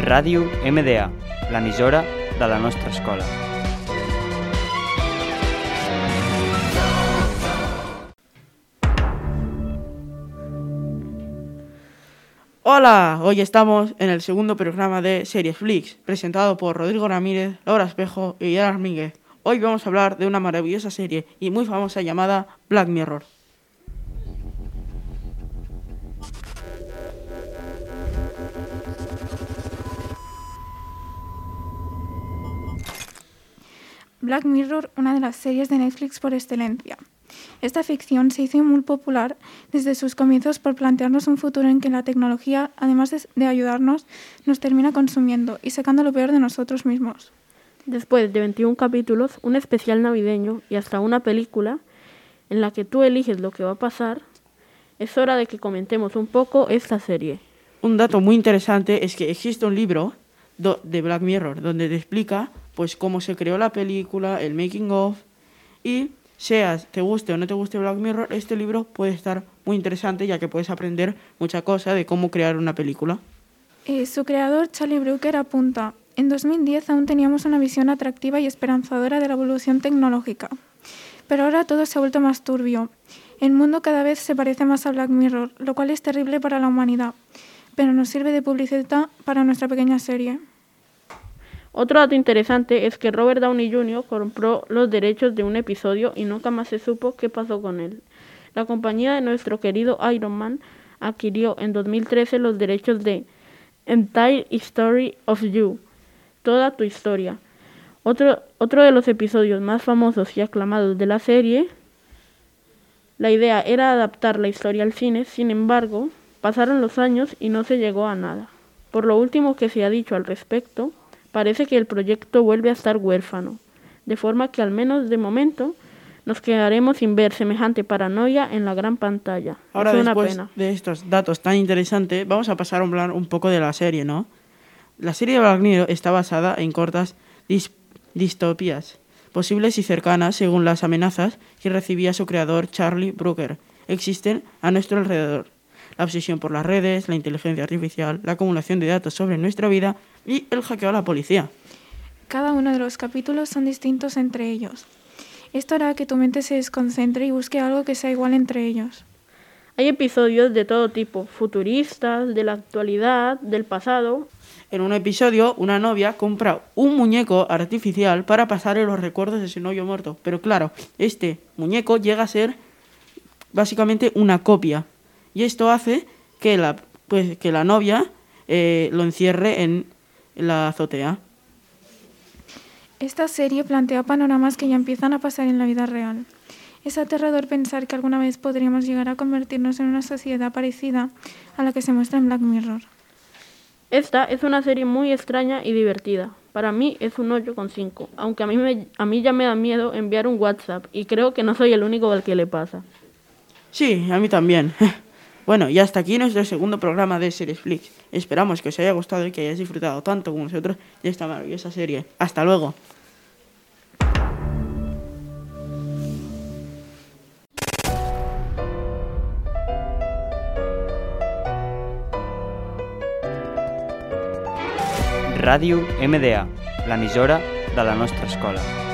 Ràdio MDA, l'emissora de la nostra escola. Hola, hoy estamos en el segundo programa de Series Flix, presentado por Rodrigo Ramírez, Laura Espejo y Yara Armínguez. Hoy vamos a hablar de una maravillosa serie y muy famosa llamada Black Mirror. Black Mirror, una de las series de Netflix por excelencia. Esta ficción se hizo muy popular desde sus comienzos por plantearnos un futuro en que la tecnología, además de, ayudarnos, nos termina consumiendo y sacando lo peor de nosotros mismos. Después de 21 capítulos, un especial navideño y hasta una película en la que tú eliges lo que va a pasar, es hora de que comentemos un poco esta serie. Un dato muy interesante es que existe un libro de Black Mirror donde te explica pues cómo se creó la película, el making of y seas te guste o no te guste Black Mirror, este libro puede estar muy interesante ya que puedes aprender mucha cosa de cómo crear una película. Eh, su creador, Charlie Brooker, apunta, en 2010 aún teníamos una visión atractiva y esperanzadora de la evolución tecnológica, pero ahora todo se ha vuelto más turbio. El mundo cada vez se parece más a Black Mirror, lo cual es terrible para la humanidad, pero nos sirve de publicidad para nuestra pequeña serie. Otro dato interesante es que Robert Downey Jr. compró los derechos de un episodio y nunca más se supo qué pasó con él. La compañía de nuestro querido Iron Man adquirió en 2013 los derechos de Entire Story of You, toda tu historia. Otro, otro de los episodios más famosos y aclamados de la serie, la idea era adaptar la historia al cine, sin embargo, pasaron los años y no se llegó a nada. Por lo último que se ha dicho al respecto, parece que el proyecto vuelve a estar huérfano, de forma que al menos de momento nos quedaremos sin ver semejante paranoia en la gran pantalla. Ahora es una después pena. de estos datos tan interesantes, vamos a pasar a hablar un poco de la serie, ¿no? La serie de Black Mirror está basada en cortas dis- distopías, posibles y cercanas según las amenazas que recibía su creador Charlie Brooker. Existen a nuestro alrededor. La obsesión por las redes, la inteligencia artificial, la acumulación de datos sobre nuestra vida y el hackeo a la policía. Cada uno de los capítulos son distintos entre ellos. Esto hará que tu mente se desconcentre y busque algo que sea igual entre ellos. Hay episodios de todo tipo, futuristas, de la actualidad, del pasado. En un episodio, una novia compra un muñeco artificial para pasarle los recuerdos de su novio muerto. Pero claro, este muñeco llega a ser básicamente una copia. Y esto hace que la, pues, que la novia eh, lo encierre en la azotea. Esta serie plantea panoramas que ya empiezan a pasar en la vida real. Es aterrador pensar que alguna vez podríamos llegar a convertirnos en una sociedad parecida a la que se muestra en Black Mirror. Esta es una serie muy extraña y divertida. Para mí es un 8,5, aunque a mí, me, a mí ya me da miedo enviar un WhatsApp y creo que no soy el único al que le pasa. Sí, a mí también. Bueno, y hasta aquí nuestro segundo programa de Series Flix. Esperamos que os haya gustado y que hayáis disfrutado tanto como nosotros de esta maravillosa serie. Hasta luego. Ràdio MDA, l'emissora de la nostra escola.